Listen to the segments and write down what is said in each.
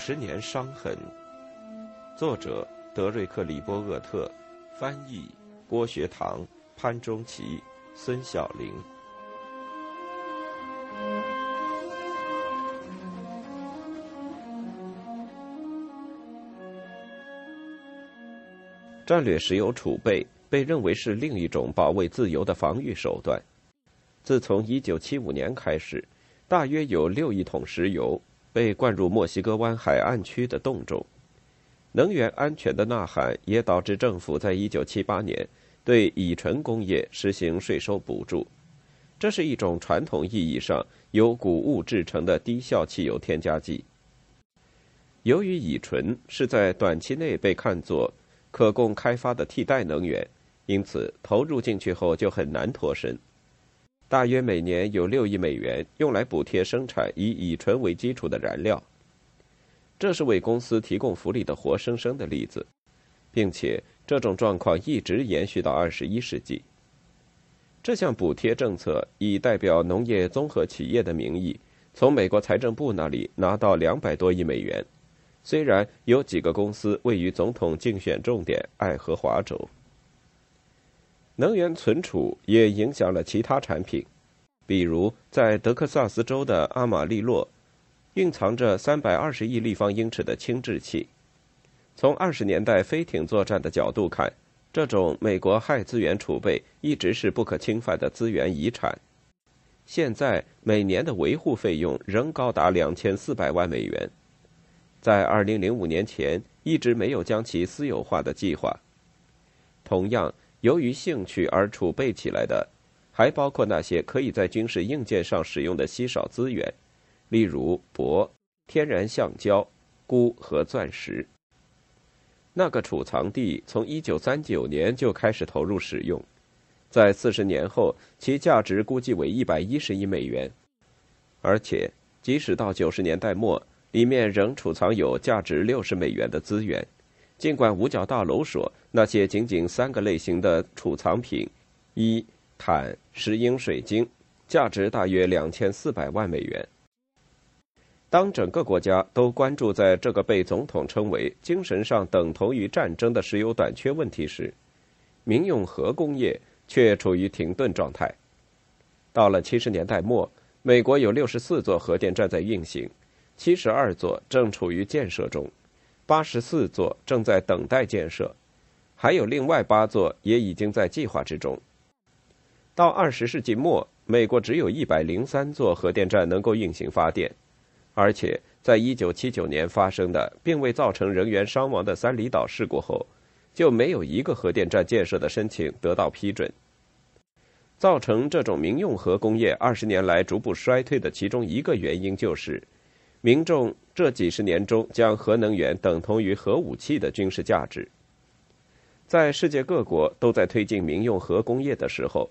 十年伤痕。作者：德瑞克·里波厄特，翻译：郭学堂、潘中奇、孙晓玲。战略石油储备被认为是另一种保卫自由的防御手段。自从1975年开始，大约有六亿桶石油被灌入墨西哥湾海岸区的洞中。能源安全的呐喊也导致政府在1978年对乙醇工业实行税收补助。这是一种传统意义上由谷物制成的低效汽油添加剂。由于乙醇是在短期内被看作可供开发的替代能源，因此投入进去后就很难脱身。大约每年有六亿美元用来补贴生产以乙醇为基础的燃料。这是为公司提供福利的活生生的例子，并且这种状况一直延续到二十一世纪。这项补贴政策以代表农业综合企业的名义，从美国财政部那里拿到两百多亿美元。虽然有几个公司位于总统竞选重点爱荷华州，能源存储也影响了其他产品，比如在德克萨斯州的阿马利洛，蕴藏着三百二十亿立方英尺的氢制气。从二十年代飞艇作战的角度看，这种美国氦资源储备一直是不可侵犯的资源遗产。现在每年的维护费用仍高达两千四百万美元。在2005年前一直没有将其私有化的计划。同样，由于兴趣而储备起来的，还包括那些可以在军事硬件上使用的稀少资源，例如铂、天然橡胶、钴和钻石。那个储藏地从1939年就开始投入使用，在40年后，其价值估计为110亿美元，而且即使到90年代末。里面仍储藏有价值六十美元的资源，尽管五角大楼说那些仅仅三个类型的储藏品：一、钽、石英、水晶，价值大约两千四百万美元。当整个国家都关注在这个被总统称为精神上等同于战争的石油短缺问题时，民用核工业却处于停顿状态。到了七十年代末，美国有六十四座核电站在运行。七十二座正处于建设中，八十四座正在等待建设，还有另外八座也已经在计划之中。到二十世纪末，美国只有一百零三座核电站能够运行发电，而且在一九七九年发生的并未造成人员伤亡的三里岛事故后，就没有一个核电站建设的申请得到批准。造成这种民用核工业二十年来逐步衰退的其中一个原因就是。民众这几十年中将核能源等同于核武器的军事价值。在世界各国都在推进民用核工业的时候，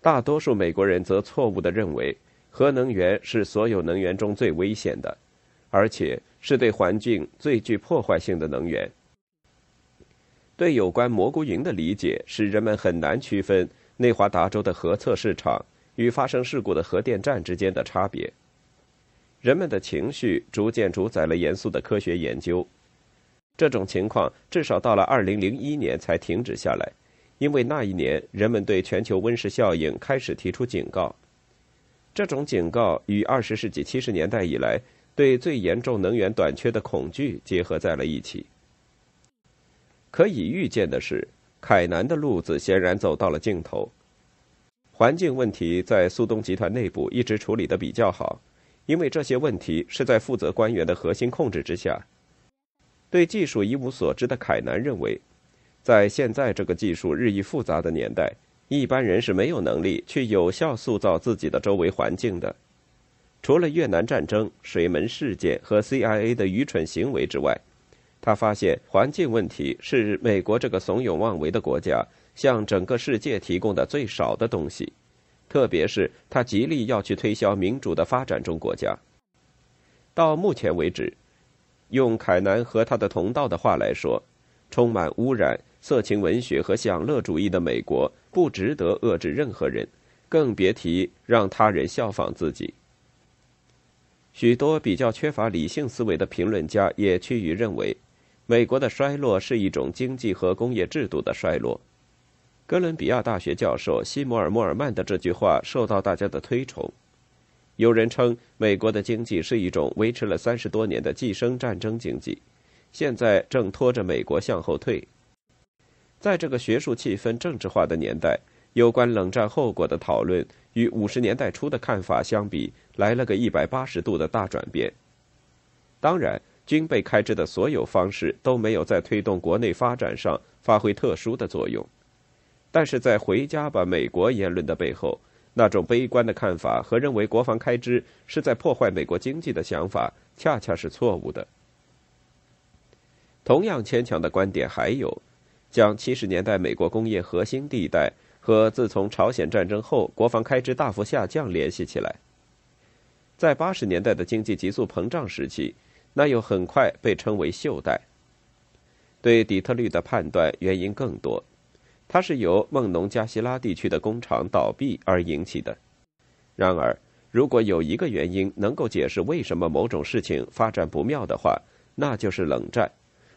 大多数美国人则错误地认为核能源是所有能源中最危险的，而且是对环境最具破坏性的能源。对有关蘑菇云的理解使人们很难区分内华达州的核测试场与发生事故的核电站之间的差别。人们的情绪逐渐主宰了严肃的科学研究。这种情况至少到了2001年才停止下来，因为那一年人们对全球温室效应开始提出警告。这种警告与20世纪70年代以来对最严重能源短缺的恐惧结合在了一起。可以预见的是，凯南的路子显然走到了尽头。环境问题在苏东集团内部一直处理得比较好。因为这些问题是在负责官员的核心控制之下，对技术一无所知的凯南认为，在现在这个技术日益复杂的年代，一般人是没有能力去有效塑造自己的周围环境的。除了越南战争、水门事件和 CIA 的愚蠢行为之外，他发现环境问题是美国这个怂恿妄为的国家向整个世界提供的最少的东西。特别是他极力要去推销民主的发展中国家。到目前为止，用凯南和他的同道的话来说，充满污染、色情文学和享乐主义的美国不值得遏制任何人，更别提让他人效仿自己。许多比较缺乏理性思维的评论家也趋于认为，美国的衰落是一种经济和工业制度的衰落。哥伦比亚大学教授西摩尔·莫尔曼的这句话受到大家的推崇。有人称美国的经济是一种维持了三十多年的寄生战争经济，现在正拖着美国向后退。在这个学术气氛政治化的年代，有关冷战后果的讨论与五十年代初的看法相比，来了个一百八十度的大转变。当然，军备开支的所有方式都没有在推动国内发展上发挥特殊的作用，但是在“回家吧，美国”言论的背后。那种悲观的看法和认为国防开支是在破坏美国经济的想法，恰恰是错误的。同样牵强的观点还有，将七十年代美国工业核心地带和自从朝鲜战争后国防开支大幅下降联系起来。在八十年代的经济急速膨胀时期，那又很快被称为“袖带”。对底特律的判断原因更多。它是由孟农加西拉地区的工厂倒闭而引起的。然而，如果有一个原因能够解释为什么某种事情发展不妙的话，那就是冷战，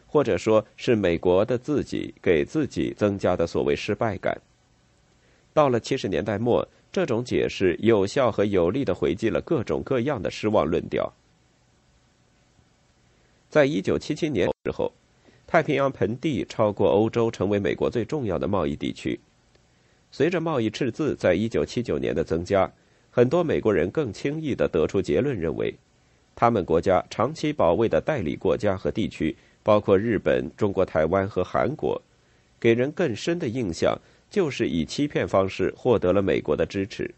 或者说是美国的自己给自己增加的所谓失败感。到了七十年代末，这种解释有效和有力的回击了各种各样的失望论调。在一九七七年之后。太平洋盆地超过欧洲，成为美国最重要的贸易地区。随着贸易赤字在一九七九年的增加，很多美国人更轻易地得出结论，认为他们国家长期保卫的代理国家和地区，包括日本、中国台湾和韩国，给人更深的印象就是以欺骗方式获得了美国的支持。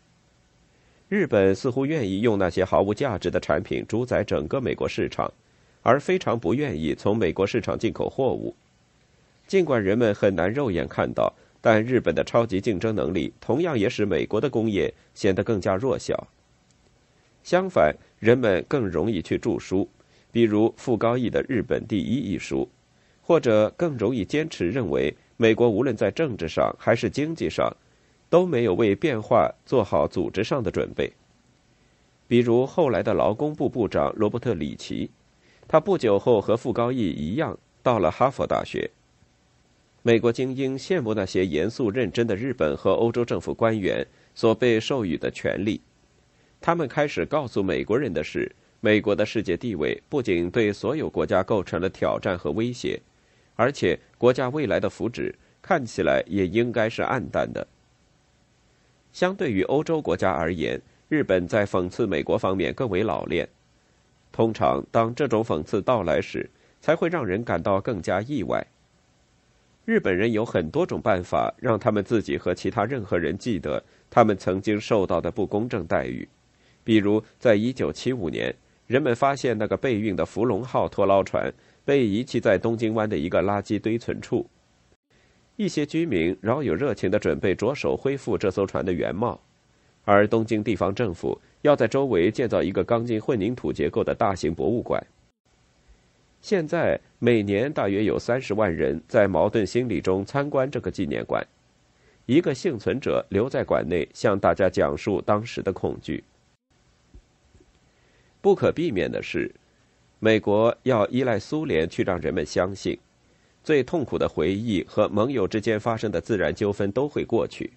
日本似乎愿意用那些毫无价值的产品主宰整个美国市场。而非常不愿意从美国市场进口货物，尽管人们很难肉眼看到，但日本的超级竞争能力同样也使美国的工业显得更加弱小。相反，人们更容易去著书，比如傅高义的《日本第一》一书，或者更容易坚持认为美国无论在政治上还是经济上，都没有为变化做好组织上的准备。比如后来的劳工部部长罗伯特·里奇。他不久后和傅高义一样到了哈佛大学。美国精英羡慕那些严肃认真的日本和欧洲政府官员所被授予的权利。他们开始告诉美国人的是，美国的世界地位不仅对所有国家构成了挑战和威胁，而且国家未来的福祉看起来也应该是暗淡的。相对于欧洲国家而言，日本在讽刺美国方面更为老练。通常，当这种讽刺到来时，才会让人感到更加意外。日本人有很多种办法让他们自己和其他任何人记得他们曾经受到的不公正待遇，比如，在一九七五年，人们发现那个备运的福龙号拖捞船被遗弃在东京湾的一个垃圾堆存处，一些居民饶有热情地准备着手恢复这艘船的原貌，而东京地方政府。要在周围建造一个钢筋混凝土结构的大型博物馆。现在每年大约有三十万人在矛盾心理中参观这个纪念馆。一个幸存者留在馆内，向大家讲述当时的恐惧。不可避免的是，美国要依赖苏联去让人们相信，最痛苦的回忆和盟友之间发生的自然纠纷都会过去。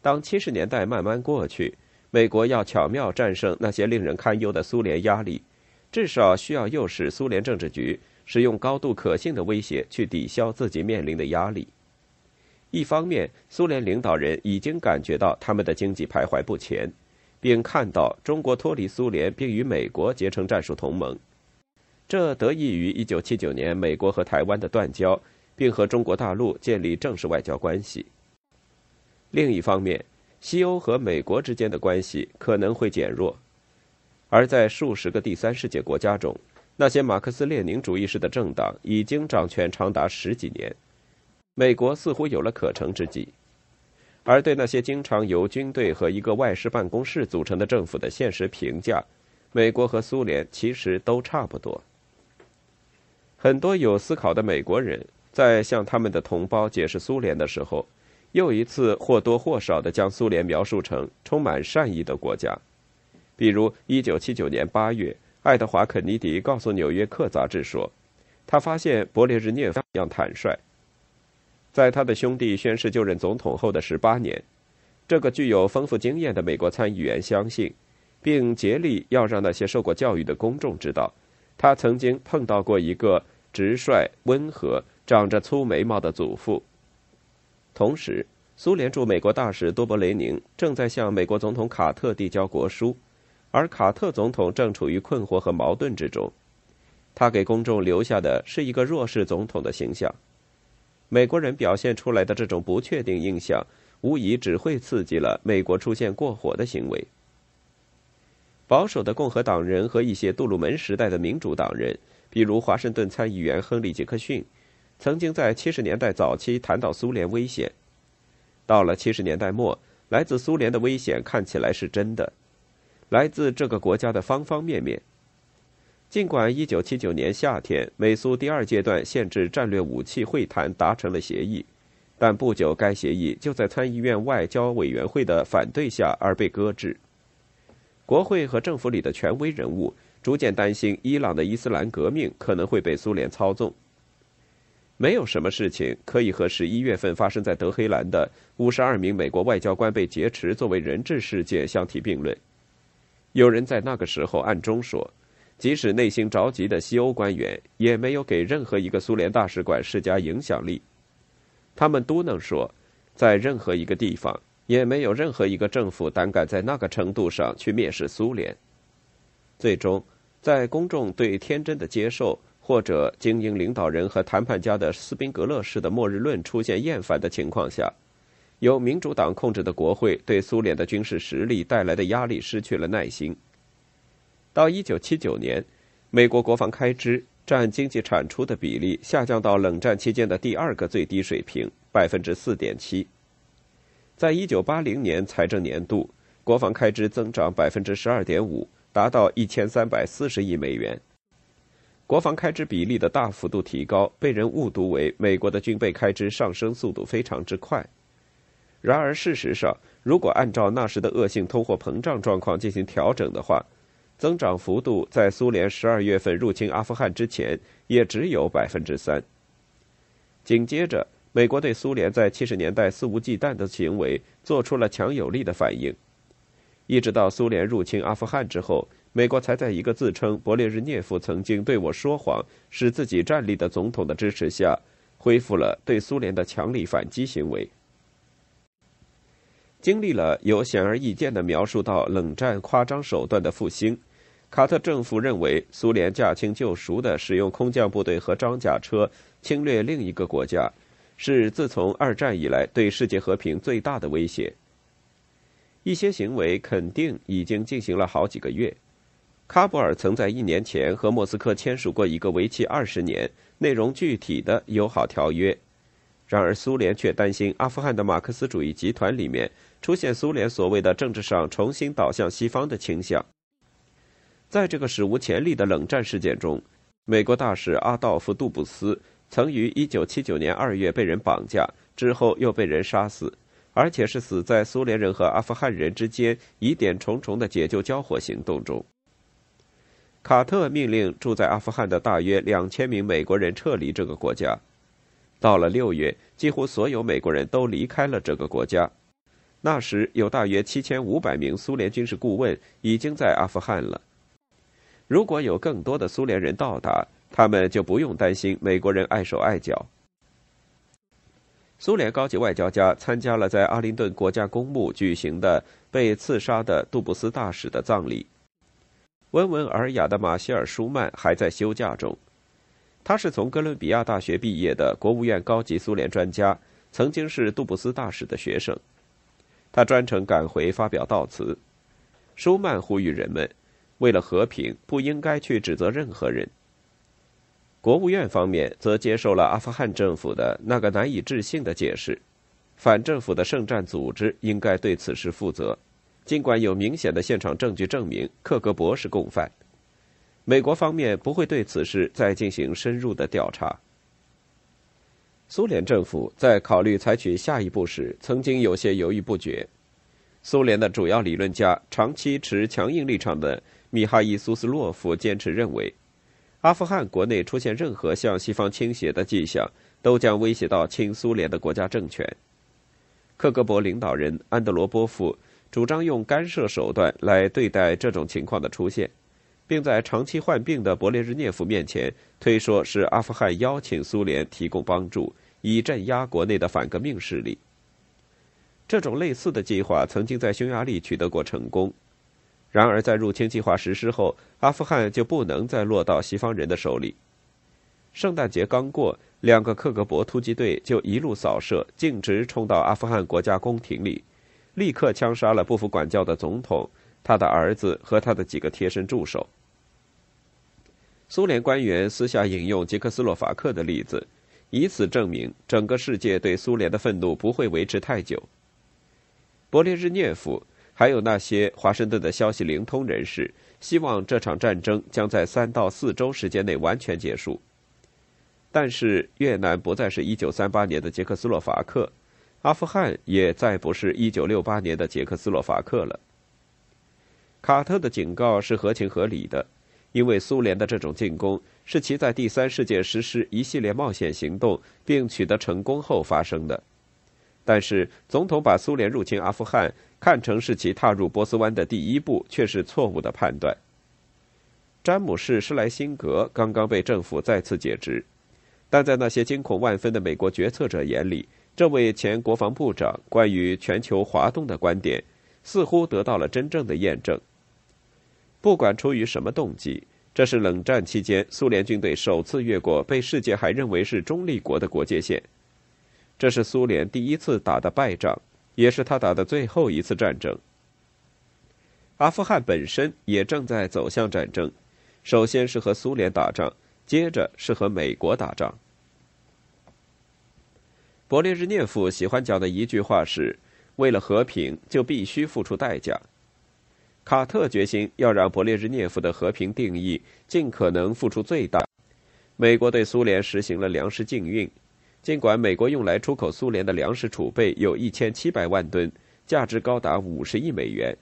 当七十年代慢慢过去。美国要巧妙战胜那些令人堪忧的苏联压力，至少需要诱使苏联政治局使用高度可信的威胁去抵消自己面临的压力。一方面，苏联领导人已经感觉到他们的经济徘徊不前，并看到中国脱离苏联并与美国结成战术同盟，这得益于1979年美国和台湾的断交，并和中国大陆建立正式外交关系。另一方面，西欧和美国之间的关系可能会减弱，而在数十个第三世界国家中，那些马克思列宁主义式的政党已经掌权长达十几年，美国似乎有了可乘之机。而对那些经常由军队和一个外事办公室组成的政府的现实评价，美国和苏联其实都差不多。很多有思考的美国人在向他们的同胞解释苏联的时候。又一次或多或少地将苏联描述成充满善意的国家，比如1979年8月，爱德华·肯尼迪告诉《纽约客》杂志说，他发现勃列日涅夫样坦率。在他的兄弟宣誓就任总统后的18年，这个具有丰富经验的美国参议员相信，并竭力要让那些受过教育的公众知道，他曾经碰到过一个直率、温和、长着粗眉毛的祖父。同时，苏联驻美国大使多勃雷宁正在向美国总统卡特递交国书。而卡特总统正处于困惑和矛盾之中，他给公众留下的是一个弱势总统的形象。美国人表现出来的这种不确定印象，无疑只会刺激了美国出现过火的行为。保守的共和党人和一些杜鲁门时代的民主党人，比如华盛顿参议员亨利·杰克逊，曾经在七十年代早期谈到苏联危险。到了七十年代末，来自苏联的危险看起来是真的。来自这个国家的方方面面。尽管1979年夏天美苏第二阶段限制战略武器会谈达成了协议，但不久该协议就在参议院外交委员会的反对下而被搁置。国会和政府里的权威人物逐渐担心伊朗的伊斯兰革命可能会被苏联操纵。没有什么事情可以和11月份发生在德黑兰的52名美国外交官被劫持作为人质事件相提并论。有人在那个时候暗中说，即使内心着急的西欧官员也没有给任何一个苏联大使馆施加影响力。他们都能说，在任何一个地方也没有任何一个政府胆敢在那个程度上去蔑视苏联。最终，在公众对天真的接受或者精英领导人和谈判家的斯宾格勒式的末日论出现厌烦的情况下。由民主党控制的国会对苏联的军事实力带来的压力失去了耐心。到1979年，美国国防开支占经济产出的比例下降到冷战期间的第二个最低水平，百分之四点七。在1980年财政年度，国防开支增长百分之十二点五，达到一千三百四十亿美元。国防开支比例的大幅度提高，被人误读为美国的军备开支上升速度非常之快。然而，事实上，如果按照那时的恶性通货膨胀状况进行调整的话，增长幅度在苏联十二月份入侵阿富汗之前也只有百分之三。紧接着，美国对苏联在七十年代肆无忌惮的行为做出了强有力的反应，一直到苏联入侵阿富汗之后，美国才在一个自称勃列日涅夫曾经对我说谎、使自己站立的总统的支持下，恢复了对苏联的强力反击行为。经历了有显而易见的描述到冷战夸张手段的复兴，卡特政府认为苏联驾轻就熟的使用空降部队和装甲车侵略另一个国家，是自从二战以来对世界和平最大的威胁。一些行为肯定已经进行了好几个月。喀布尔曾在一年前和莫斯科签署过一个为期二十年、内容具体的友好条约。然而，苏联却担心阿富汗的马克思主义集团里面出现苏联所谓的政治上重新倒向西方的倾向。在这个史无前例的冷战事件中，美国大使阿道夫·杜布斯曾于1979年2月被人绑架，之后又被人杀死，而且是死在苏联人和阿富汗人之间疑点重重的解救交火行动中。卡特命令住在阿富汗的大约2000名美国人撤离这个国家。到了六月，几乎所有美国人都离开了这个国家。那时有大约七千五百名苏联军事顾问已经在阿富汗了。如果有更多的苏联人到达，他们就不用担心美国人碍手碍脚。苏联高级外交家参加了在阿灵顿国家公墓举行的被刺杀的杜布斯大使的葬礼。温文尔雅的马歇尔·舒曼还在休假中。他是从哥伦比亚大学毕业的国务院高级苏联专家，曾经是杜布斯大使的学生。他专程赶回发表悼词。舒曼呼吁人们，为了和平，不应该去指责任何人。国务院方面则接受了阿富汗政府的那个难以置信的解释：反政府的圣战组织应该对此事负责，尽管有明显的现场证据证明克格勃是共犯。美国方面不会对此事再进行深入的调查。苏联政府在考虑采取下一步时，曾经有些犹豫不决。苏联的主要理论家、长期持强硬立场的米哈伊·苏斯洛夫坚持认为，阿富汗国内出现任何向西方倾斜的迹象，都将威胁到亲苏联的国家政权。克格勃领导人安德罗波夫主张用干涉手段来对待这种情况的出现，并在长期患病的勃列日涅夫面前推说是阿富汗邀请苏联提供帮助，以镇压国内的反革命势力。这种类似的计划曾经在匈牙利取得过成功，然而在入侵计划实施后，阿富汗就不能再落到西方人的手里。圣诞节刚过，两个克格勃突击队就一路扫射，径直冲到阿富汗国家宫廷里，立刻枪杀了不服管教的总统、他的儿子和他的几个贴身助手。苏联官员私下引用捷克斯洛伐克的例子，以此证明整个世界对苏联的愤怒不会维持太久。勃列日涅夫还有那些华盛顿的消息灵通人士，希望这场战争将在三到四周时间内完全结束。但是越南不再是一九三八年的捷克斯洛伐克，阿富汗也再不是一九六八年的捷克斯洛伐克了。卡特的警告是合情合理的，因为苏联的这种进攻是其在第三世界实施一系列冒险行动并取得成功后发生的。但是，总统把苏联入侵阿富汗看成是其踏入波斯湾的第一步，却是错误的判断。詹姆士·施莱辛格刚刚被政府再次解职，但在那些惊恐万分的美国决策者眼里，这位前国防部长关于全球滑动的观点似乎得到了真正的验证。不管出于什么动机，这是冷战期间苏联军队首次越过被世界还认为是中立国的国界线。这是苏联第一次打的败仗，也是他打的最后一次战争。阿富汗本身也正在走向战争，首先是和苏联打仗，接着是和美国打仗。勃列日涅夫喜欢讲的一句话是：“为了和平，就必须付出代价。”卡特决心要让勃列日涅夫的和平定义尽可能付出最大。美国对苏联实行了粮食禁运。尽管美国用来出口苏联的粮食储备有一千七百万吨，价值高达五十亿美元，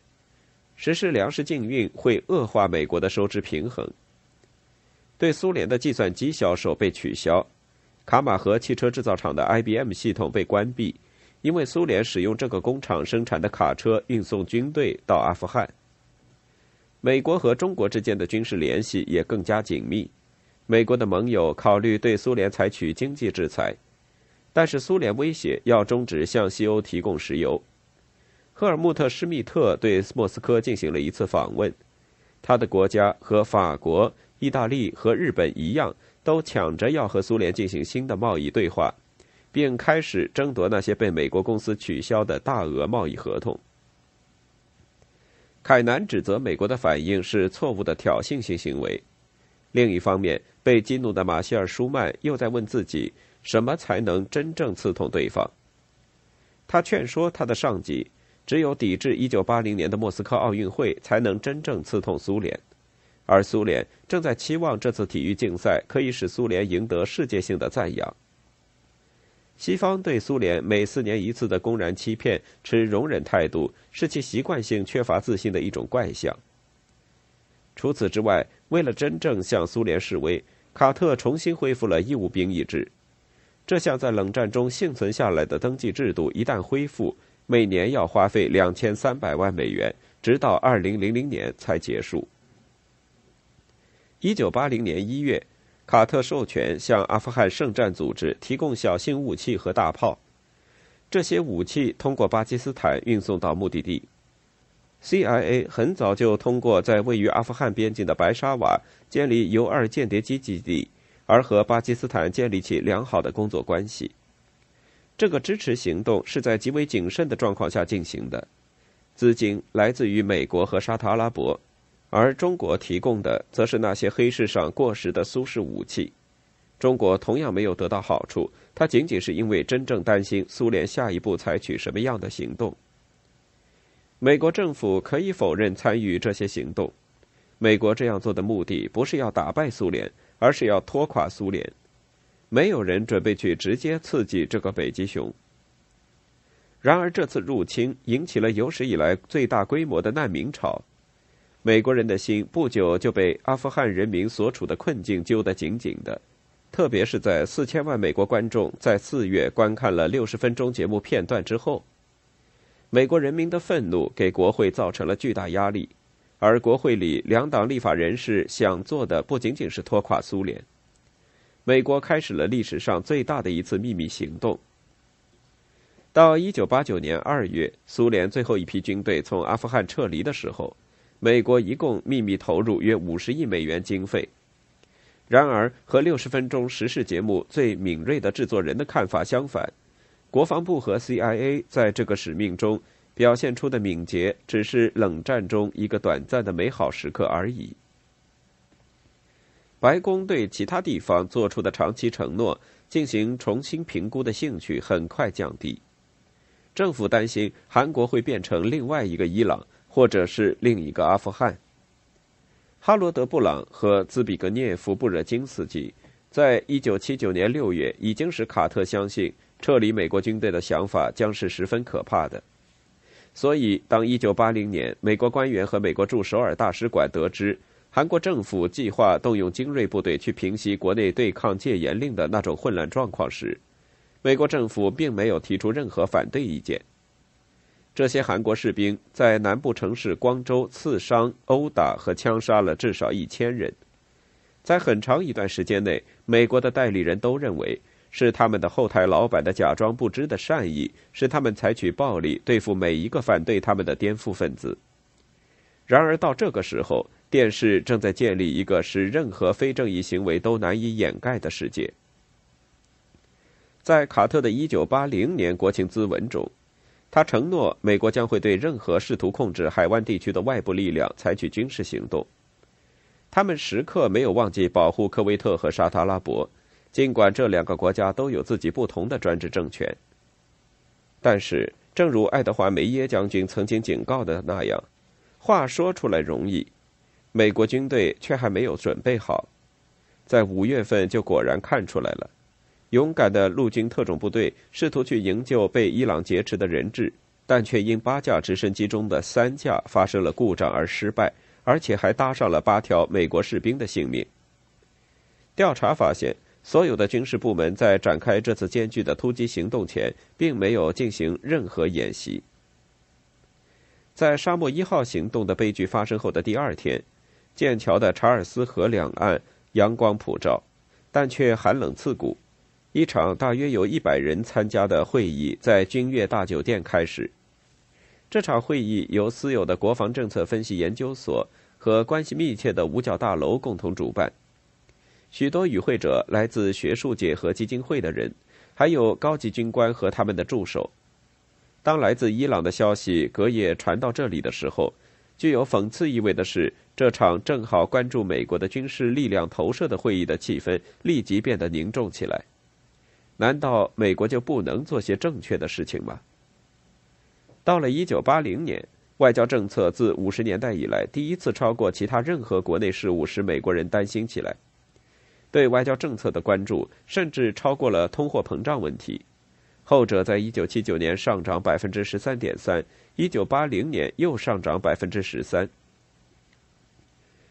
实施粮食禁运会恶化美国的收支平衡。对苏联的计算机销售被取消，卡马河汽车制造厂的 IBM 系统被关闭，因为苏联使用这个工厂生产的卡车运送军队到阿富汗。美国和中国之间的军事联系也更加紧密，美国的盟友考虑对苏联采取经济制裁。但是苏联威胁要终止向西欧提供石油。赫尔穆特·施密特对莫斯科进行了一次访问，他的国家和法国、意大利和日本一样，都抢着要和苏联进行新的贸易对话，并开始争夺那些被美国公司取消的大额贸易合同。凯南指责美国的反应是错误的挑衅性行为。另一方面，被激怒的马歇尔·舒曼又在问自己。什么才能真正刺痛对方？他劝说他的上级，只有抵制1980年的莫斯科奥运会，才能真正刺痛苏联。而苏联正在期望这次体育竞赛可以使苏联赢得世界性的赞扬。西方对苏联每四年一次的公然欺骗持容忍态度，是其习惯性缺乏自信的一种怪象。除此之外，为了真正向苏联示威，卡特重新恢复了义务兵役制。这项在冷战中幸存下来的登记制度一旦恢复，每年要花费两千三百万美元，直到二零零零年才结束。一九八零年一月，卡特授权向阿富汗圣战组织提供小型武器和大炮，这些武器通过巴基斯坦运送到目的地。CIA 很早就通过在位于阿富汗边境的白沙瓦建立 U 二间谍机基地。而和巴基斯坦建立起良好的工作关系。这个支持行动是在极为谨慎的状况下进行的，资金来自于美国和沙特阿拉伯，而中国提供的则是那些黑市上过时的苏式武器。中国同样没有得到好处，它仅仅是因为真正担心苏联下一步采取什么样的行动。美国政府可以否认参与这些行动，美国这样做的目的不是要打败苏联。而是要拖垮苏联，没有人准备去直接刺激这个北极熊。然而，这次入侵引起了有史以来最大规模的难民潮。美国人的心不久就被阿富汗人民所处的困境揪得紧紧的，特别是在四千万美国观众在四月观看了六十分钟节目片段之后，美国人民的愤怒给国会造成了巨大压力，而国会里两党立法人士想做的不仅仅是拖垮苏联。美国开始了历史上最大的一次秘密行动。到一九八九年二月，苏联最后一批军队从阿富汗撤离的时候。美国一共秘密投入约五十亿美元经费。然而，和六十分钟时事节目最敏锐的制作人的看法相反，国防部和 CIA 在这个使命中表现出的敏捷，只是冷战中一个短暂的美好时刻而已。白宫对其他地方做出的长期承诺进行重新评估的兴趣很快降低。政府担心韩国会变成另外一个伊朗。或者是另一个阿富汗。哈罗德·布朗和兹比格涅夫·布热津斯基在一九七九年六月已经使卡特相信撤离美国军队的想法将是十分可怕的。所以，当一九八零年美国官员和美国驻首尔大使馆得知韩国政府计划动用精锐部队去平息国内对抗戒严令的那种混乱状况时，美国政府并没有提出任何反对意见。这些韩国士兵在南部城市光州刺伤、殴打和枪杀了至少一千人。在很长一段时间内，美国的代理人都认为是他们的后台老板的假装不知的善意，使他们采取暴力对付每一个反对他们的颠覆分子。然而到这个时候，电视正在建立一个使任何非正义行为都难以掩盖的世界。在卡特的1980年国情咨文中。他承诺，美国将会对任何试图控制海湾地区的外部力量采取军事行动。他们时刻没有忘记保护科威特和沙特阿拉伯，尽管这两个国家都有自己不同的专制政权。但是，正如爱德华·梅耶将军曾经警告的那样，话说出来容易，美国军队却还没有准备好。在五月份就果然看出来了。勇敢的陆军特种部队试图去营救被伊朗劫持的人质，但却因八架直升机中的三架发生了故障而失败，而且还搭上了八条美国士兵的性命。调查发现，所有的军事部门在展开这次艰巨的突击行动前，并没有进行任何演习。在沙漠一号行动的悲剧发生后的第二天，剑桥的查尔斯河两岸阳光普照，但却寒冷刺骨。一场大约有一百人参加的会议在君悦大酒店开始。这场会议由私有的国防政策分析研究所和关系密切的五角大楼共同主办。许多与会者来自学术界和基金会的人，还有高级军官和他们的助手。当来自伊朗的消息隔夜传到这里的时候，具有讽刺意味的是，这场正好关注美国的军事力量投射的会议的气氛立即变得凝重起来。难道美国就不能做些正确的事情吗？到了一九八零年，外交政策自五十年代以来第一次超过其他任何国内事务，使美国人担心起来。对外交政策的关注甚至超过了通货膨胀问题，后者在一九七九年上涨百分之十三点三，一九八零年又上涨百分之十三。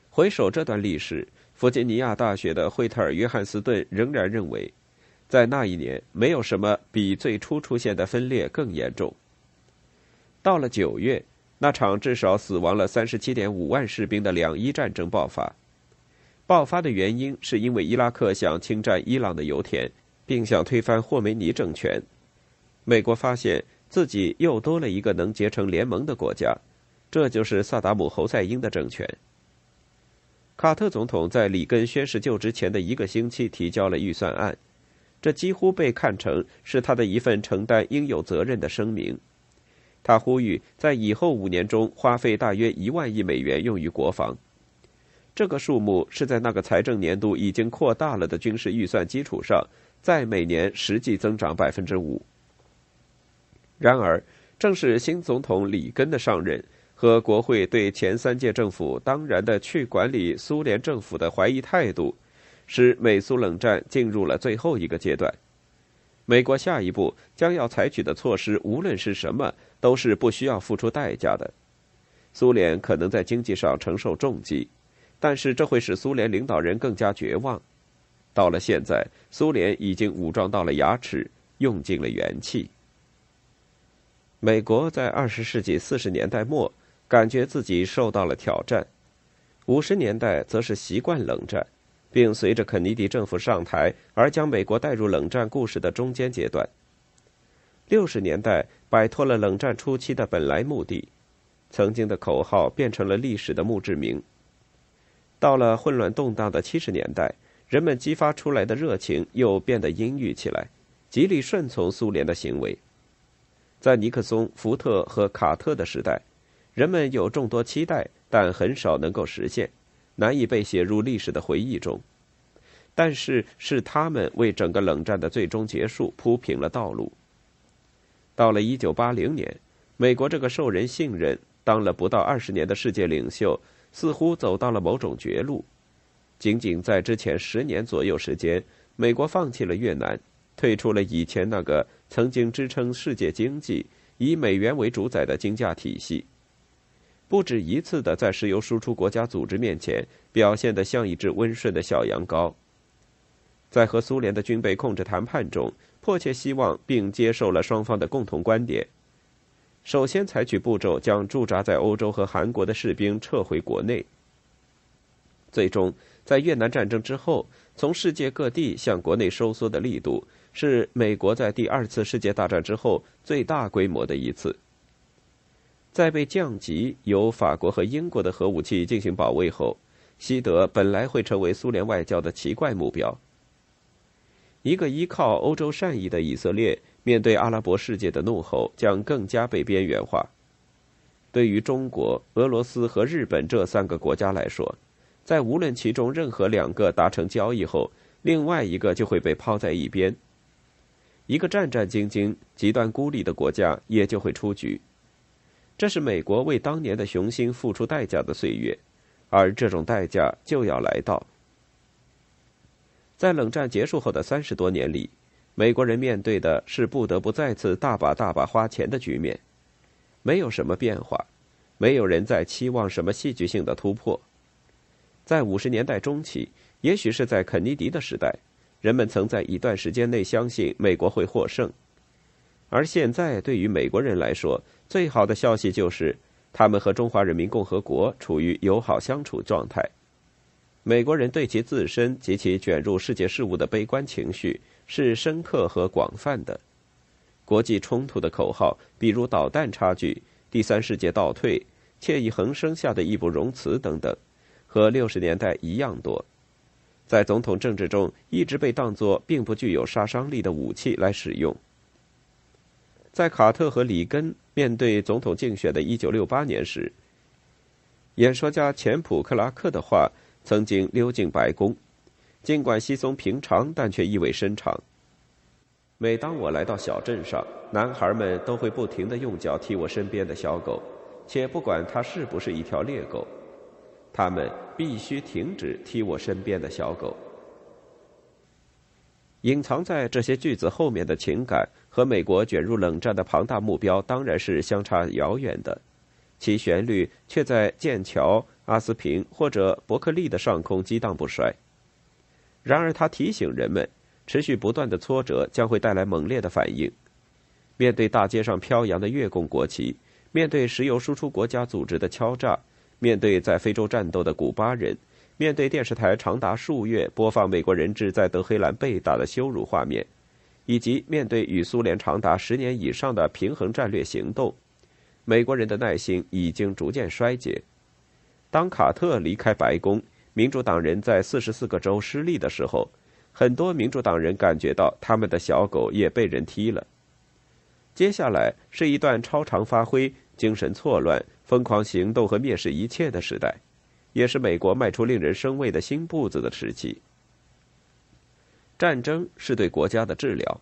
回首这段历史，弗吉尼亚大学的惠特尔·约翰斯顿仍然认为。在那一年，没有什么比最初出现的分裂更严重。到了九月，那场至少死亡了三十七点五万士兵的两伊战争爆发。爆发的原因是因为伊拉克想侵占伊朗的油田，并想推翻霍梅尼政权。美国发现自己又多了一个能结成联盟的国家，这就是萨达姆·侯赛因的政权。卡特总统在里根宣誓就职前的一个星期提交了预算案。这几乎被看成是他的一份承担应有责任的声明。他呼吁在以后五年中花费大约一万亿美元用于国防。这个数目是在那个财政年度已经扩大了的军事预算基础上，再每年实际增长百分之五。然而，正是新总统里根的上任和国会对前三届政府当然的去管理苏联政府的怀疑态度。使美苏冷战进入了最后一个阶段。美国下一步将要采取的措施，无论是什么，都是不需要付出代价的。苏联可能在经济上承受重击，但是这会使苏联领导人更加绝望。到了现在，苏联已经武装到了牙齿，用尽了元气。美国在二十世纪四十年代末感觉自己受到了挑战，五十年代则是习惯冷战。并随着肯尼迪政府上台而将美国带入冷战故事的中间阶段。六十年代摆脱了冷战初期的本来目的，曾经的口号变成了历史的墓志铭。到了混乱动荡的七十年代，人们激发出来的热情又变得阴郁起来，极力顺从苏联的行为。在尼克松、福特和卡特的时代，人们有众多期待，但很少能够实现。难以被写入历史的回忆中，但是是他们为整个冷战的最终结束铺平了道路。到了一九八零年，美国这个受人信任、当了不到二十年的世界领袖，似乎走到了某种绝路。仅仅在之前十年左右时间，美国放弃了越南，退出了以前那个曾经支撑世界经济、以美元为主宰的金价体系。不止一次的在石油输出国家组织面前表现得像一只温顺的小羊羔，在和苏联的军备控制谈判中，迫切希望并接受了双方的共同观点。首先采取步骤，将驻扎在欧洲和韩国的士兵撤回国内。最终，在越南战争之后，从世界各地向国内收缩的力度，是美国在第二次世界大战之后最大规模的一次。在被降级、由法国和英国的核武器进行保卫后，西德本来会成为苏联外交的奇怪目标。一个依靠欧洲善意的以色列，面对阿拉伯世界的怒吼，将更加被边缘化。对于中国、俄罗斯和日本这三个国家来说，在无论其中任何两个达成交易后，另外一个就会被抛在一边。一个战战兢兢、极端孤立的国家也就会出局。这是美国为当年的雄心付出代价的岁月，而这种代价就要来到。在冷战结束后的三十多年里，美国人面对的是不得不再次大把大把花钱的局面，没有什么变化，没有人在期望什么戏剧性的突破。在五十年代中期，也许是在肯尼迪的时代，人们曾在一段时间内相信美国会获胜。而现在，对于美国人来说，最好的消息就是，他们和中华人民共和国处于友好相处状态。美国人对其自身及其卷入世界事务的悲观情绪是深刻和广泛的。国际冲突的口号，比如导弹差距、第三世界倒退、惬意横生下的义不容辞等等，和六十年代一样多，在总统政治中一直被当作并不具有杀伤力的武器来使用。在卡特和里根面对总统竞选的1968年时，演说家钱普克拉克的话曾经溜进白宫，尽管稀松平常，但却意味深长。每当我来到小镇上，男孩们都会不停地用脚踢我身边的小狗，且不管它是不是一条猎狗，他们必须停止踢我身边的小狗。隐藏在这些句子后面的情感和美国卷入冷战的庞大目标当然是相差遥远的，其旋律却在剑桥、阿斯平或者伯克利的上空激荡不衰。然而，它提醒人们，持续不断的挫折将会带来猛烈的反应。面对大街上飘扬的越共国旗，面对石油输出国家组织的敲诈，面对在非洲战斗的古巴人。面对电视台长达数月播放美国人质在德黑兰被打的羞辱画面，以及面对与苏联长达十年以上的平衡战略行动，美国人的耐心已经逐渐衰竭。当卡特离开白宫，民主党人在四十四个州失利的时候，很多民主党人感觉到他们的小狗也被人踢了。接下来是一段超常发挥、精神错乱、疯狂行动和蔑视一切的时代。也是美国迈出令人生畏的新步子的时期。战争是对国家的治疗，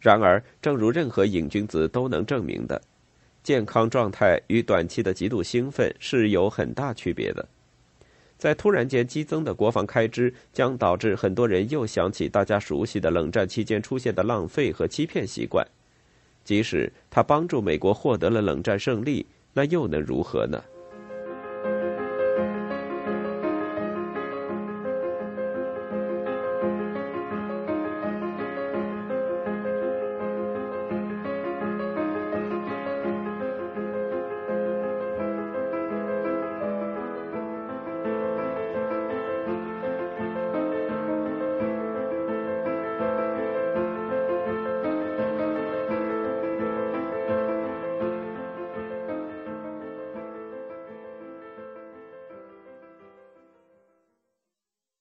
然而，正如任何瘾君子都能证明的，健康状态与短期的极度兴奋是有很大区别的。在突然间激增的国防开支，将导致很多人又想起大家熟悉的冷战期间出现的浪费和欺骗习惯。即使他帮助美国获得了冷战胜利，那又能如何呢？